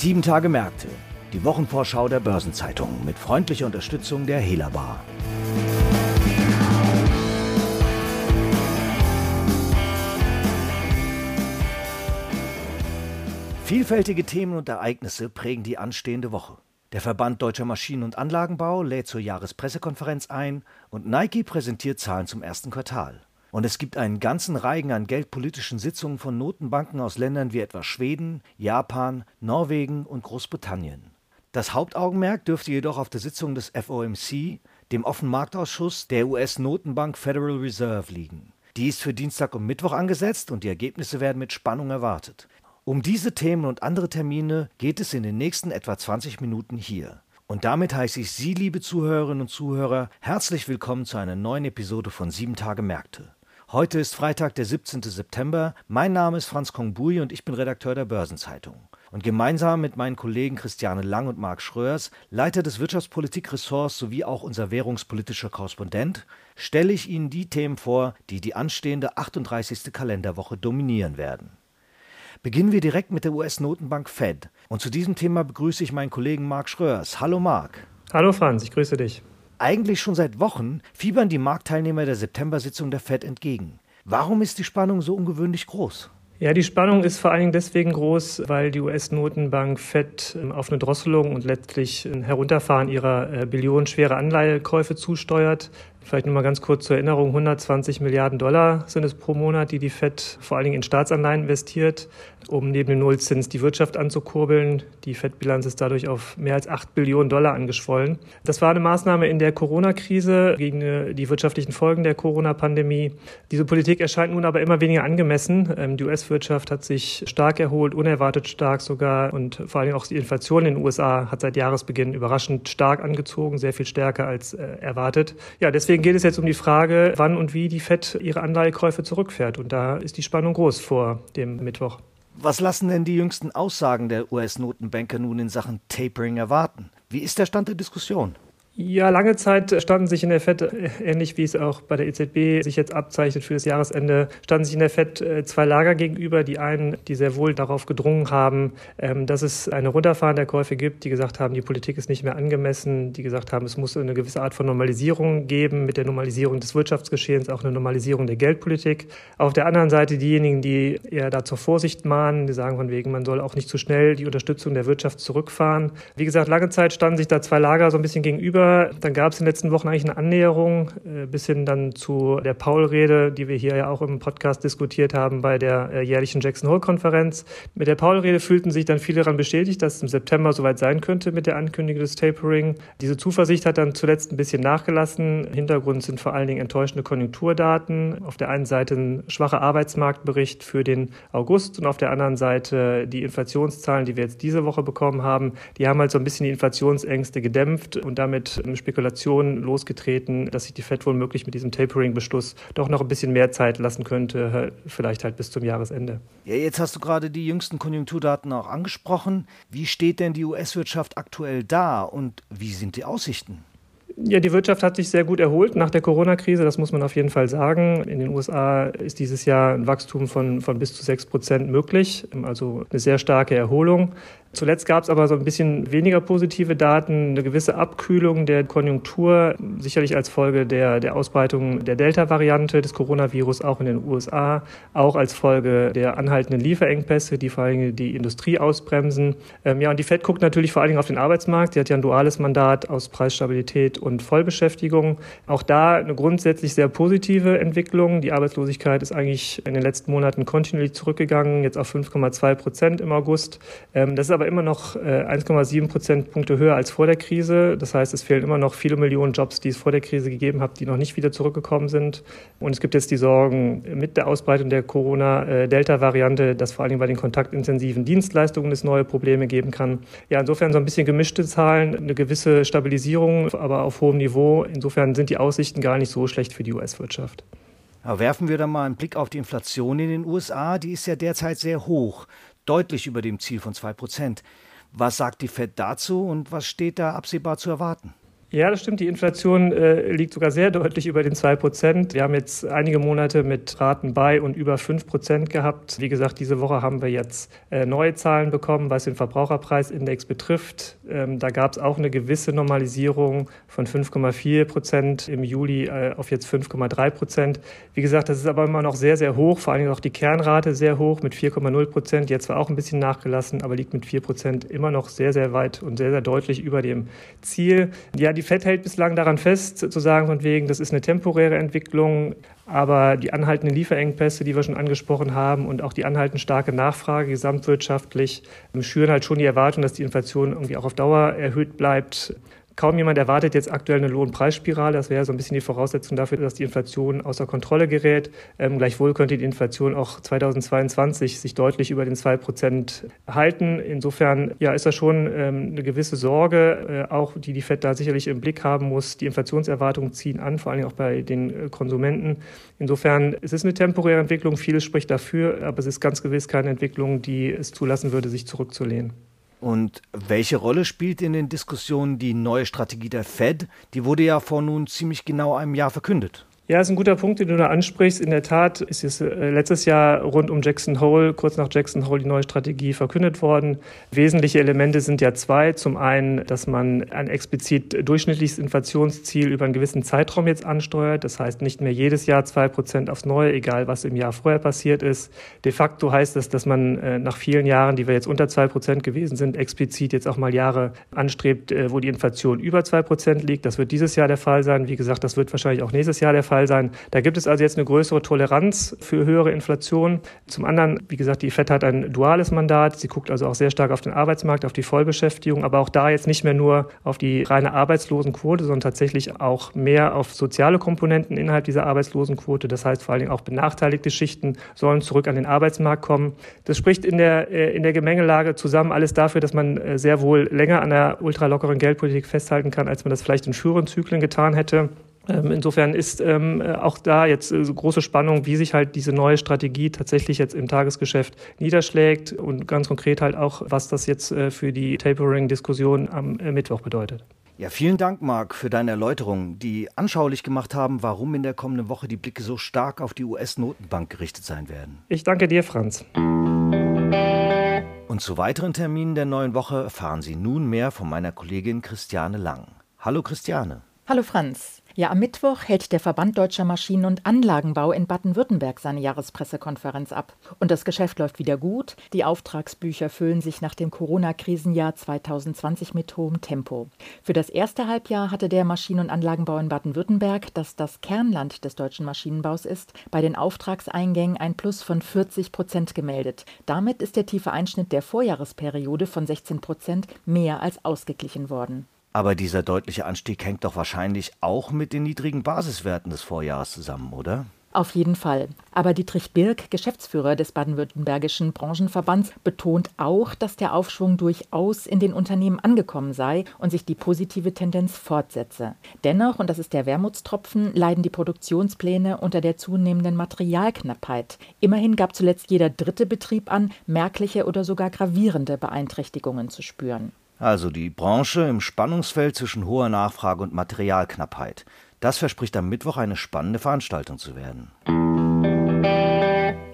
Sieben Tage Märkte, die Wochenvorschau der Börsenzeitung mit freundlicher Unterstützung der Hela Bar. Vielfältige Themen und Ereignisse prägen die anstehende Woche. Der Verband Deutscher Maschinen- und Anlagenbau lädt zur Jahrespressekonferenz ein und Nike präsentiert Zahlen zum ersten Quartal. Und es gibt einen ganzen Reigen an geldpolitischen Sitzungen von Notenbanken aus Ländern wie etwa Schweden, Japan, Norwegen und Großbritannien. Das Hauptaugenmerk dürfte jedoch auf der Sitzung des FOMC, dem Offenmarktausschuss der US-Notenbank Federal Reserve, liegen. Die ist für Dienstag und Mittwoch angesetzt und die Ergebnisse werden mit Spannung erwartet. Um diese Themen und andere Termine geht es in den nächsten etwa 20 Minuten hier. Und damit heiße ich Sie, liebe Zuhörerinnen und Zuhörer, herzlich willkommen zu einer neuen Episode von 7 Tage Märkte. Heute ist Freitag, der 17. September. Mein Name ist Franz Kongbui und ich bin Redakteur der Börsenzeitung. Und gemeinsam mit meinen Kollegen Christiane Lang und Marc Schröers, Leiter des Wirtschaftspolitikressorts sowie auch unser währungspolitischer Korrespondent, stelle ich Ihnen die Themen vor, die die anstehende 38. Kalenderwoche dominieren werden. Beginnen wir direkt mit der US-Notenbank Fed. Und zu diesem Thema begrüße ich meinen Kollegen Marc Schröers. Hallo Marc. Hallo Franz, ich grüße dich. Eigentlich schon seit Wochen fiebern die Marktteilnehmer der September-Sitzung der Fed entgegen. Warum ist die Spannung so ungewöhnlich groß? Ja, die Spannung ist vor allen Dingen deswegen groß, weil die US-Notenbank FED ähm, auf eine Drosselung und letztlich ein Herunterfahren ihrer äh, billionenschwere Anleihekäufe zusteuert. Vielleicht nur mal ganz kurz zur Erinnerung, 120 Milliarden Dollar sind es pro Monat, die die FED vor allen Dingen in Staatsanleihen investiert, um neben dem Nullzins die Wirtschaft anzukurbeln. Die FED-Bilanz ist dadurch auf mehr als 8 Billionen Dollar angeschwollen. Das war eine Maßnahme in der Corona-Krise gegen äh, die wirtschaftlichen Folgen der Corona-Pandemie. Diese Politik erscheint nun aber immer weniger angemessen. Ähm, die US-Wirtschaft hat sich stark erholt, unerwartet stark sogar und vor allen Dingen auch die Inflation in den USA hat seit Jahresbeginn überraschend stark angezogen, sehr viel stärker als äh, erwartet. Ja, deswegen Deswegen geht es jetzt um die Frage, wann und wie die FED ihre Anleihekäufe zurückfährt. Und da ist die Spannung groß vor dem Mittwoch. Was lassen denn die jüngsten Aussagen der US-Notenbanker nun in Sachen Tapering erwarten? Wie ist der Stand der Diskussion? Ja, lange Zeit standen sich in der FED, äh, ähnlich wie es auch bei der EZB sich jetzt abzeichnet für das Jahresende, standen sich in der FED äh, zwei Lager gegenüber. Die einen, die sehr wohl darauf gedrungen haben, ähm, dass es eine Runterfahren der Käufe gibt, die gesagt haben, die Politik ist nicht mehr angemessen, die gesagt haben, es muss eine gewisse Art von Normalisierung geben, mit der Normalisierung des Wirtschaftsgeschehens auch eine Normalisierung der Geldpolitik. Auf der anderen Seite diejenigen, die eher da zur Vorsicht mahnen, die sagen von wegen, man soll auch nicht zu schnell die Unterstützung der Wirtschaft zurückfahren. Wie gesagt, lange Zeit standen sich da zwei Lager so ein bisschen gegenüber dann gab es in den letzten Wochen eigentlich eine Annäherung äh, bis hin dann zu der Paul-Rede, die wir hier ja auch im Podcast diskutiert haben bei der äh, jährlichen Jackson Hole-Konferenz. Mit der Paul-Rede fühlten sich dann viele daran bestätigt, dass es im September soweit sein könnte mit der Ankündigung des Tapering. Diese Zuversicht hat dann zuletzt ein bisschen nachgelassen. Hintergrund sind vor allen Dingen enttäuschende Konjunkturdaten. Auf der einen Seite ein schwacher Arbeitsmarktbericht für den August und auf der anderen Seite die Inflationszahlen, die wir jetzt diese Woche bekommen haben. Die haben halt so ein bisschen die Inflationsängste gedämpft und damit Spekulationen losgetreten, dass sich die FED womöglich mit diesem Tapering-Beschluss doch noch ein bisschen mehr Zeit lassen könnte, vielleicht halt bis zum Jahresende. Ja, jetzt hast du gerade die jüngsten Konjunkturdaten auch angesprochen. Wie steht denn die US-Wirtschaft aktuell da und wie sind die Aussichten? Ja, die Wirtschaft hat sich sehr gut erholt nach der Corona-Krise, das muss man auf jeden Fall sagen. In den USA ist dieses Jahr ein Wachstum von, von bis zu sechs Prozent möglich, also eine sehr starke Erholung. Zuletzt gab es aber so ein bisschen weniger positive Daten, eine gewisse Abkühlung der Konjunktur, sicherlich als Folge der, der Ausbreitung der Delta-Variante des Coronavirus auch in den USA, auch als Folge der anhaltenden Lieferengpässe, die vor allem die Industrie ausbremsen. Ähm, ja, und die FED guckt natürlich vor allen Dingen auf den Arbeitsmarkt. Sie hat ja ein duales Mandat aus Preisstabilität und Vollbeschäftigung. Auch da eine grundsätzlich sehr positive Entwicklung. Die Arbeitslosigkeit ist eigentlich in den letzten Monaten kontinuierlich zurückgegangen, jetzt auf 5,2 Prozent im August. Ähm, das ist aber immer noch 1,7 äh, Prozentpunkte höher als vor der Krise. Das heißt, es fehlen immer noch viele Millionen Jobs, die es vor der Krise gegeben hat, die noch nicht wieder zurückgekommen sind. Und es gibt jetzt die Sorgen mit der Ausbreitung der Corona-Delta-Variante, dass vor allem bei den kontaktintensiven Dienstleistungen es neue Probleme geben kann. Ja, insofern so ein bisschen gemischte Zahlen, eine gewisse Stabilisierung, aber auf hohem Niveau. Insofern sind die Aussichten gar nicht so schlecht für die US-Wirtschaft. werfen wir dann mal einen Blick auf die Inflation in den USA. Die ist ja derzeit sehr hoch deutlich über dem Ziel von 2 Prozent. Was sagt die Fed dazu und was steht da absehbar zu erwarten? Ja, das stimmt. Die Inflation äh, liegt sogar sehr deutlich über den 2 Prozent. Wir haben jetzt einige Monate mit Raten bei und über 5 Prozent gehabt. Wie gesagt, diese Woche haben wir jetzt äh, neue Zahlen bekommen, was den Verbraucherpreisindex betrifft. Ähm, da gab es auch eine gewisse Normalisierung von 5,4 Prozent im Juli äh, auf jetzt 5,3 Prozent. Wie gesagt, das ist aber immer noch sehr, sehr hoch. Vor allem auch die Kernrate sehr hoch mit 4,0 Prozent. Jetzt war auch ein bisschen nachgelassen, aber liegt mit 4 Prozent immer noch sehr, sehr weit und sehr, sehr deutlich über dem Ziel. Ja, die FED hält bislang daran fest, zu sagen von wegen, das ist eine temporäre Entwicklung, aber die anhaltenden Lieferengpässe, die wir schon angesprochen haben und auch die anhaltend starke Nachfrage gesamtwirtschaftlich schüren halt schon die Erwartung, dass die Inflation irgendwie auch auf Dauer erhöht bleibt. Kaum jemand erwartet jetzt aktuell eine Lohnpreisspirale. Das wäre so ein bisschen die Voraussetzung dafür, dass die Inflation außer Kontrolle gerät. Ähm, gleichwohl könnte die Inflation auch 2022 sich deutlich über den 2 Prozent halten. Insofern ja, ist das schon ähm, eine gewisse Sorge, äh, auch die die FED da sicherlich im Blick haben muss. Die Inflationserwartungen ziehen an, vor allem auch bei den äh, Konsumenten. Insofern es ist eine temporäre Entwicklung. Vieles spricht dafür, aber es ist ganz gewiss keine Entwicklung, die es zulassen würde, sich zurückzulehnen. Und welche Rolle spielt in den Diskussionen die neue Strategie der Fed? Die wurde ja vor nun ziemlich genau einem Jahr verkündet. Ja, ist ein guter Punkt, den du da ansprichst. In der Tat ist es äh, letztes Jahr rund um Jackson Hole, kurz nach Jackson Hole, die neue Strategie verkündet worden. Wesentliche Elemente sind ja zwei. Zum einen, dass man ein explizit durchschnittliches Inflationsziel über einen gewissen Zeitraum jetzt ansteuert. Das heißt nicht mehr jedes Jahr zwei Prozent aufs Neue, egal was im Jahr vorher passiert ist. De facto heißt das, dass man äh, nach vielen Jahren, die wir jetzt unter zwei Prozent gewesen sind, explizit jetzt auch mal Jahre anstrebt, äh, wo die Inflation über zwei Prozent liegt. Das wird dieses Jahr der Fall sein. Wie gesagt, das wird wahrscheinlich auch nächstes Jahr der Fall Fall sein. Da gibt es also jetzt eine größere Toleranz für höhere Inflation. Zum anderen, wie gesagt, die FED hat ein duales Mandat. Sie guckt also auch sehr stark auf den Arbeitsmarkt, auf die Vollbeschäftigung, aber auch da jetzt nicht mehr nur auf die reine Arbeitslosenquote, sondern tatsächlich auch mehr auf soziale Komponenten innerhalb dieser Arbeitslosenquote. Das heißt vor allen Dingen auch benachteiligte Schichten sollen zurück an den Arbeitsmarkt kommen. Das spricht in der, äh, in der Gemengelage zusammen alles dafür, dass man äh, sehr wohl länger an der ultralockeren Geldpolitik festhalten kann, als man das vielleicht in früheren Zyklen getan hätte. Ähm, insofern ist ähm, auch da jetzt äh, so große Spannung, wie sich halt diese neue Strategie tatsächlich jetzt im Tagesgeschäft niederschlägt und ganz konkret halt auch, was das jetzt äh, für die Tapering-Diskussion am äh, Mittwoch bedeutet. Ja, vielen Dank, Marc, für deine Erläuterungen, die anschaulich gemacht haben, warum in der kommenden Woche die Blicke so stark auf die US-Notenbank gerichtet sein werden. Ich danke dir, Franz. Und zu weiteren Terminen der neuen Woche erfahren Sie nun mehr von meiner Kollegin Christiane Lang. Hallo Christiane. Hallo Franz. Ja, am Mittwoch hält der Verband Deutscher Maschinen- und Anlagenbau in Baden-Württemberg seine Jahrespressekonferenz ab. Und das Geschäft läuft wieder gut. Die Auftragsbücher füllen sich nach dem Corona-Krisenjahr 2020 mit hohem Tempo. Für das erste Halbjahr hatte der Maschinen- und Anlagenbau in Baden-Württemberg, das das Kernland des deutschen Maschinenbaus ist, bei den Auftragseingängen ein Plus von 40 Prozent gemeldet. Damit ist der tiefe Einschnitt der Vorjahresperiode von 16 Prozent mehr als ausgeglichen worden. Aber dieser deutliche Anstieg hängt doch wahrscheinlich auch mit den niedrigen Basiswerten des Vorjahres zusammen, oder? Auf jeden Fall. Aber Dietrich Birk, Geschäftsführer des baden-württembergischen Branchenverbands, betont auch, dass der Aufschwung durchaus in den Unternehmen angekommen sei und sich die positive Tendenz fortsetze. Dennoch, und das ist der Wermutstropfen, leiden die Produktionspläne unter der zunehmenden Materialknappheit. Immerhin gab zuletzt jeder dritte Betrieb an, merkliche oder sogar gravierende Beeinträchtigungen zu spüren. Also die Branche im Spannungsfeld zwischen hoher Nachfrage und Materialknappheit. Das verspricht am Mittwoch eine spannende Veranstaltung zu werden.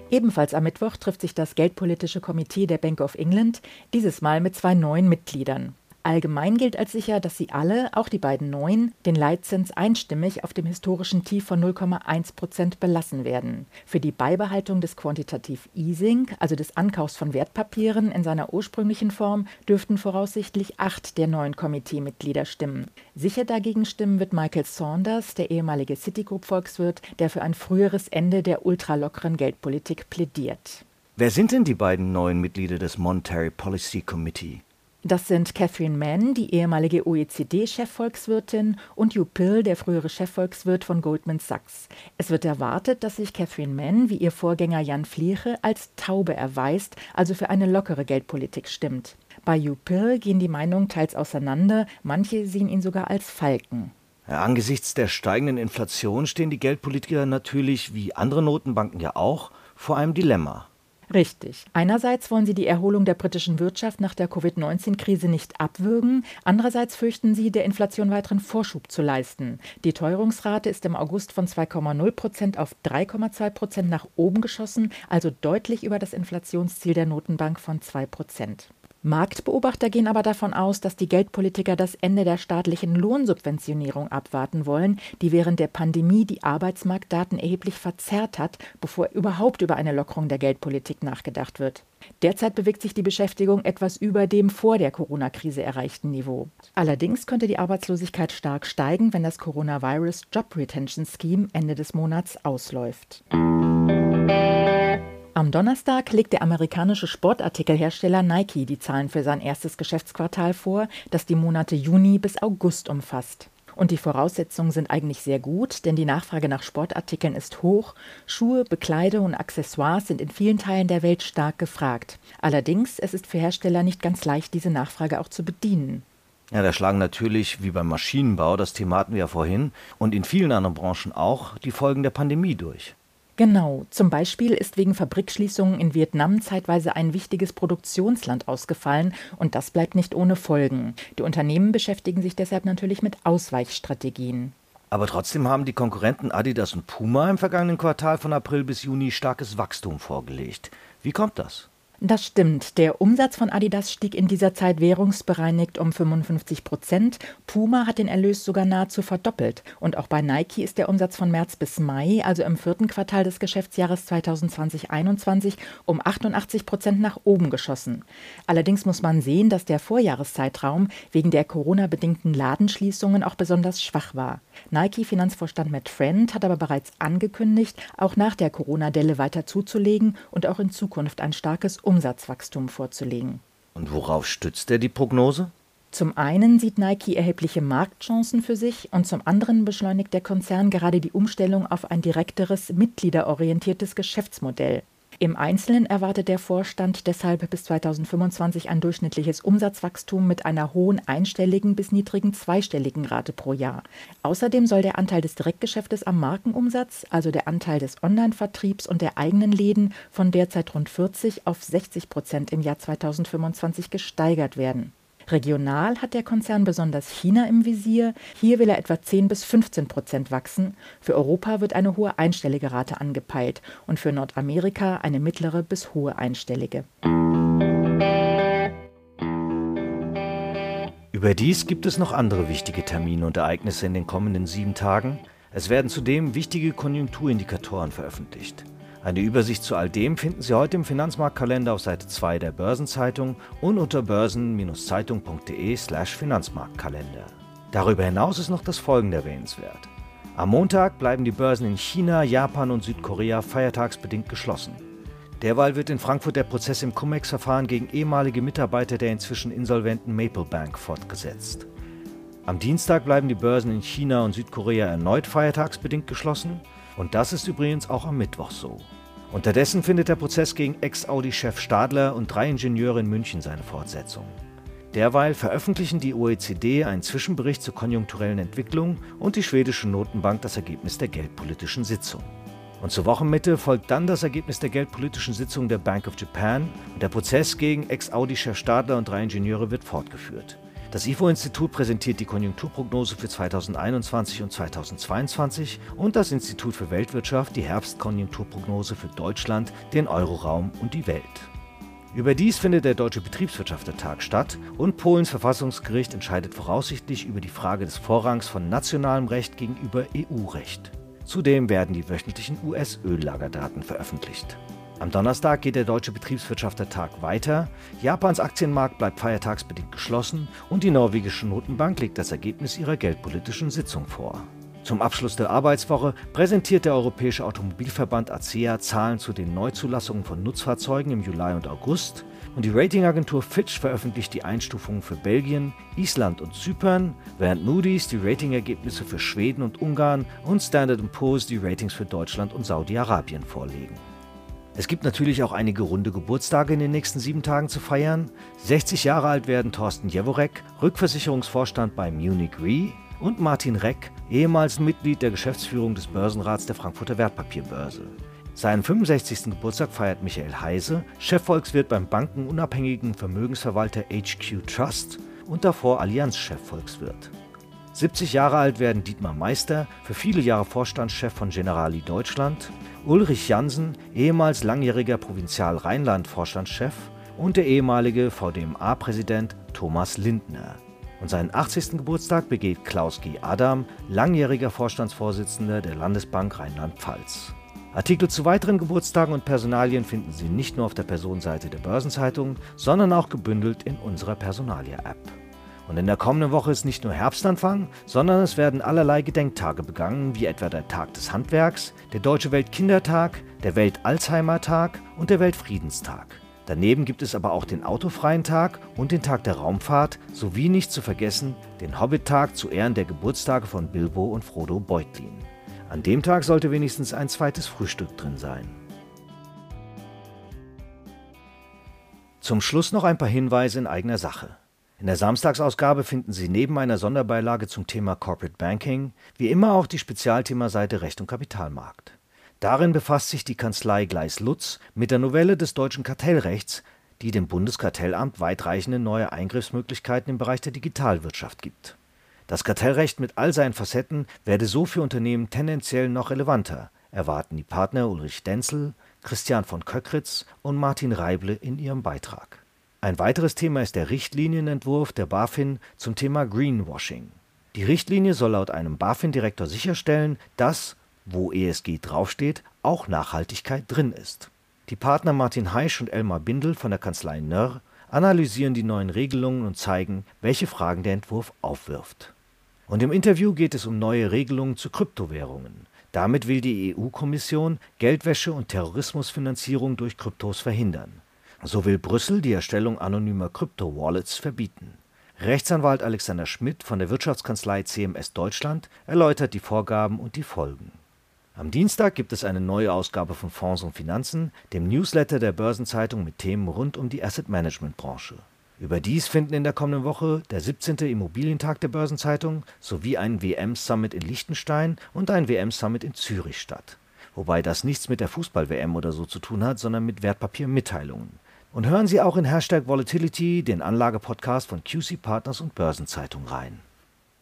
Ebenfalls am Mittwoch trifft sich das Geldpolitische Komitee der Bank of England, dieses Mal mit zwei neuen Mitgliedern. Allgemein gilt als sicher, dass sie alle, auch die beiden neuen, den Leitzins einstimmig auf dem historischen Tief von 0,1 Prozent belassen werden. Für die Beibehaltung des Quantitative Easing, also des Ankaufs von Wertpapieren in seiner ursprünglichen Form, dürften voraussichtlich acht der neuen Komiteemitglieder stimmen. Sicher dagegen stimmen wird Michael Saunders, der ehemalige Citigroup-Volkswirt, der für ein früheres Ende der ultralockeren Geldpolitik plädiert. Wer sind denn die beiden neuen Mitglieder des Monetary Policy Committee? Das sind Catherine Mann, die ehemalige OECD-Chefvolkswirtin, und Hugh Pill, der frühere Chefvolkswirt von Goldman Sachs. Es wird erwartet, dass sich Catherine Mann, wie ihr Vorgänger Jan Flieche, als Taube erweist, also für eine lockere Geldpolitik stimmt. Bei Hugh Pill gehen die Meinungen teils auseinander, manche sehen ihn sogar als Falken. Angesichts der steigenden Inflation stehen die Geldpolitiker natürlich, wie andere Notenbanken ja auch, vor einem Dilemma. Richtig. Einerseits wollen sie die Erholung der britischen Wirtschaft nach der Covid-19-Krise nicht abwürgen, andererseits fürchten sie, der Inflation weiteren Vorschub zu leisten. Die Teuerungsrate ist im August von 2,0 Prozent auf 3,2 Prozent nach oben geschossen, also deutlich über das Inflationsziel der Notenbank von 2 Prozent. Marktbeobachter gehen aber davon aus, dass die Geldpolitiker das Ende der staatlichen Lohnsubventionierung abwarten wollen, die während der Pandemie die Arbeitsmarktdaten erheblich verzerrt hat, bevor überhaupt über eine Lockerung der Geldpolitik nachgedacht wird. Derzeit bewegt sich die Beschäftigung etwas über dem vor der Corona-Krise erreichten Niveau. Allerdings könnte die Arbeitslosigkeit stark steigen, wenn das Coronavirus Job Retention Scheme Ende des Monats ausläuft. Am Donnerstag legt der amerikanische Sportartikelhersteller Nike die Zahlen für sein erstes Geschäftsquartal vor, das die Monate Juni bis August umfasst. Und die Voraussetzungen sind eigentlich sehr gut, denn die Nachfrage nach Sportartikeln ist hoch. Schuhe, Bekleidung und Accessoires sind in vielen Teilen der Welt stark gefragt. Allerdings, es ist für Hersteller nicht ganz leicht, diese Nachfrage auch zu bedienen. Ja, da schlagen natürlich, wie beim Maschinenbau, das Thema hatten wir ja vorhin, und in vielen anderen Branchen auch, die Folgen der Pandemie durch. Genau, zum Beispiel ist wegen Fabrikschließungen in Vietnam zeitweise ein wichtiges Produktionsland ausgefallen und das bleibt nicht ohne Folgen. Die Unternehmen beschäftigen sich deshalb natürlich mit Ausweichstrategien. Aber trotzdem haben die Konkurrenten Adidas und Puma im vergangenen Quartal von April bis Juni starkes Wachstum vorgelegt. Wie kommt das? Das stimmt. Der Umsatz von Adidas stieg in dieser Zeit währungsbereinigt um 55 Prozent. Puma hat den Erlös sogar nahezu verdoppelt. Und auch bei Nike ist der Umsatz von März bis Mai, also im vierten Quartal des Geschäftsjahres 2020-21, um 88 Prozent nach oben geschossen. Allerdings muss man sehen, dass der Vorjahreszeitraum wegen der Corona-bedingten Ladenschließungen auch besonders schwach war. Nike-Finanzvorstand Matt Friend hat aber bereits angekündigt, auch nach der Corona-Delle weiter zuzulegen und auch in Zukunft ein starkes Umsatzwachstum vorzulegen. Und worauf stützt er die Prognose? Zum einen sieht Nike erhebliche Marktchancen für sich und zum anderen beschleunigt der Konzern gerade die Umstellung auf ein direkteres, mitgliederorientiertes Geschäftsmodell. Im Einzelnen erwartet der Vorstand deshalb bis 2025 ein durchschnittliches Umsatzwachstum mit einer hohen einstelligen bis niedrigen zweistelligen Rate pro Jahr. Außerdem soll der Anteil des Direktgeschäftes am Markenumsatz, also der Anteil des Online-Vertriebs und der eigenen Läden, von derzeit rund 40 auf 60 Prozent im Jahr 2025 gesteigert werden. Regional hat der Konzern besonders China im Visier. Hier will er etwa 10 bis 15 Prozent wachsen. Für Europa wird eine hohe einstellige Rate angepeilt und für Nordamerika eine mittlere bis hohe einstellige. Überdies gibt es noch andere wichtige Termine und Ereignisse in den kommenden sieben Tagen. Es werden zudem wichtige Konjunkturindikatoren veröffentlicht. Eine Übersicht zu all dem finden Sie heute im Finanzmarktkalender auf Seite 2 der Börsenzeitung und unter börsen-zeitung.de/slash Finanzmarktkalender. Darüber hinaus ist noch das folgende erwähnenswert. Am Montag bleiben die Börsen in China, Japan und Südkorea feiertagsbedingt geschlossen. Derweil wird in Frankfurt der Prozess im Cum-Ex-Verfahren gegen ehemalige Mitarbeiter der inzwischen insolventen Maple Bank fortgesetzt. Am Dienstag bleiben die Börsen in China und Südkorea erneut feiertagsbedingt geschlossen. Und das ist übrigens auch am Mittwoch so. Unterdessen findet der Prozess gegen Ex-Audi-Chef Stadler und drei Ingenieure in München seine Fortsetzung. Derweil veröffentlichen die OECD einen Zwischenbericht zur konjunkturellen Entwicklung und die schwedische Notenbank das Ergebnis der geldpolitischen Sitzung. Und zur Wochenmitte folgt dann das Ergebnis der geldpolitischen Sitzung der Bank of Japan und der Prozess gegen Ex-Audi-Chef Stadler und drei Ingenieure wird fortgeführt. Das IFO-Institut präsentiert die Konjunkturprognose für 2021 und 2022 und das Institut für Weltwirtschaft die Herbstkonjunkturprognose für Deutschland, den Euroraum und die Welt. Überdies findet der Deutsche Betriebswirtschaftstag statt und Polens Verfassungsgericht entscheidet voraussichtlich über die Frage des Vorrangs von nationalem Recht gegenüber EU-Recht. Zudem werden die wöchentlichen US-Öllagerdaten veröffentlicht. Am Donnerstag geht der Deutsche Betriebswirtschaftstag weiter. Japans Aktienmarkt bleibt feiertagsbedingt geschlossen und die norwegische Notenbank legt das Ergebnis ihrer geldpolitischen Sitzung vor. Zum Abschluss der Arbeitswoche präsentiert der Europäische Automobilverband ACEA Zahlen zu den Neuzulassungen von Nutzfahrzeugen im Juli und August und die Ratingagentur Fitch veröffentlicht die Einstufungen für Belgien, Island und Zypern, während Moody's die Ratingergebnisse für Schweden und Ungarn und Standard Poor's die Ratings für Deutschland und Saudi-Arabien vorlegen. Es gibt natürlich auch einige runde Geburtstage in den nächsten sieben Tagen zu feiern. 60 Jahre alt werden Thorsten Jeworek, Rückversicherungsvorstand bei Munich Re, und Martin Reck, ehemals Mitglied der Geschäftsführung des Börsenrats der Frankfurter Wertpapierbörse. Seinen 65. Geburtstag feiert Michael Heise, Chefvolkswirt beim bankenunabhängigen Vermögensverwalter HQ Trust und davor Allianz-Chefvolkswirt. 70 Jahre alt werden Dietmar Meister, für viele Jahre Vorstandschef von Generali Deutschland, Ulrich Jansen, ehemals langjähriger Provinzial Rheinland-Vorstandschef und der ehemalige VDMA-Präsident Thomas Lindner. Und seinen 80. Geburtstag begeht Klaus G. Adam, langjähriger Vorstandsvorsitzender der Landesbank Rheinland-Pfalz. Artikel zu weiteren Geburtstagen und Personalien finden Sie nicht nur auf der Personenseite der Börsenzeitung, sondern auch gebündelt in unserer Personalia-App. Und in der kommenden Woche ist nicht nur Herbstanfang, sondern es werden allerlei Gedenktage begangen, wie etwa der Tag des Handwerks, der Deutsche Weltkindertag, der Welt-Alzheimer-Tag und der Weltfriedenstag. Daneben gibt es aber auch den Autofreien Tag und den Tag der Raumfahrt sowie nicht zu vergessen den Hobbit-Tag zu Ehren der Geburtstage von Bilbo und Frodo Beutlin. An dem Tag sollte wenigstens ein zweites Frühstück drin sein. Zum Schluss noch ein paar Hinweise in eigener Sache. In der Samstagsausgabe finden Sie neben einer Sonderbeilage zum Thema Corporate Banking wie immer auch die Spezialthemaseite Recht und Kapitalmarkt. Darin befasst sich die Kanzlei Gleis Lutz mit der Novelle des deutschen Kartellrechts, die dem Bundeskartellamt weitreichende neue Eingriffsmöglichkeiten im Bereich der Digitalwirtschaft gibt. Das Kartellrecht mit all seinen Facetten werde so für Unternehmen tendenziell noch relevanter, erwarten die Partner Ulrich Denzel, Christian von Köckritz und Martin Reible in ihrem Beitrag. Ein weiteres Thema ist der Richtlinienentwurf der BaFin zum Thema Greenwashing. Die Richtlinie soll laut einem BaFin-Direktor sicherstellen, dass, wo ESG draufsteht, auch Nachhaltigkeit drin ist. Die Partner Martin Heisch und Elmar Bindel von der Kanzlei Nörr analysieren die neuen Regelungen und zeigen, welche Fragen der Entwurf aufwirft. Und im Interview geht es um neue Regelungen zu Kryptowährungen. Damit will die EU-Kommission Geldwäsche und Terrorismusfinanzierung durch Kryptos verhindern. So will Brüssel die Erstellung anonymer Krypto-Wallets verbieten. Rechtsanwalt Alexander Schmidt von der Wirtschaftskanzlei CMS Deutschland erläutert die Vorgaben und die Folgen. Am Dienstag gibt es eine neue Ausgabe von Fonds und Finanzen, dem Newsletter der Börsenzeitung mit Themen rund um die Asset-Management-Branche. Überdies finden in der kommenden Woche der 17. Immobilientag der Börsenzeitung sowie ein WM-Summit in Liechtenstein und ein WM-Summit in Zürich statt. Wobei das nichts mit der Fußball-WM oder so zu tun hat, sondern mit Wertpapiermitteilungen. Und hören Sie auch in Hashtag Volatility, den Anlagepodcast von QC Partners und Börsenzeitung rein.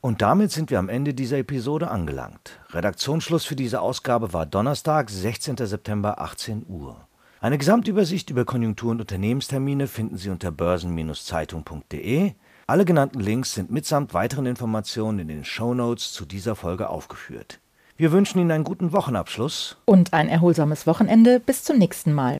Und damit sind wir am Ende dieser Episode angelangt. Redaktionsschluss für diese Ausgabe war Donnerstag, 16. September, 18 Uhr. Eine Gesamtübersicht über Konjunktur- und Unternehmenstermine finden Sie unter börsen-zeitung.de. Alle genannten Links sind mitsamt weiteren Informationen in den Show Notes zu dieser Folge aufgeführt. Wir wünschen Ihnen einen guten Wochenabschluss und ein erholsames Wochenende. Bis zum nächsten Mal.